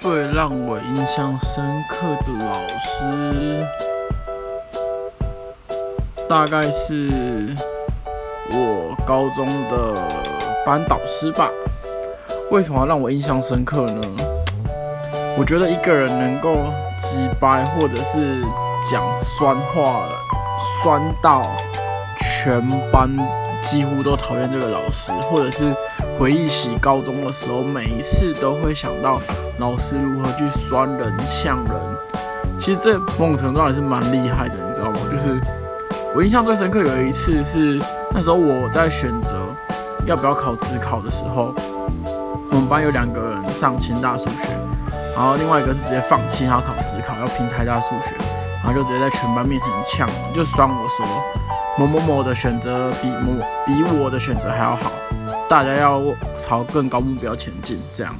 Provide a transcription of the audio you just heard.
最让我印象深刻的老师，大概是我高中的班导师吧。为什么让我印象深刻呢？我觉得一个人能够击败，或者是讲酸话，酸到全班几乎都讨厌这个老师，或者是回忆起高中的时候，每一次都会想到老师如何去酸人、呛人。其实这某种程度还是蛮厉害的，你知道吗？就是我印象最深刻有一次是那时候我在选择要不要考职考的时候，我们班有两个人上清大数学。然后另外一个是直接放弃他考职考，要拼台大数学，然后就直接在全班面前呛，就酸我说某某某的选择比某比我的选择还要好，大家要朝更高目标前进，这样。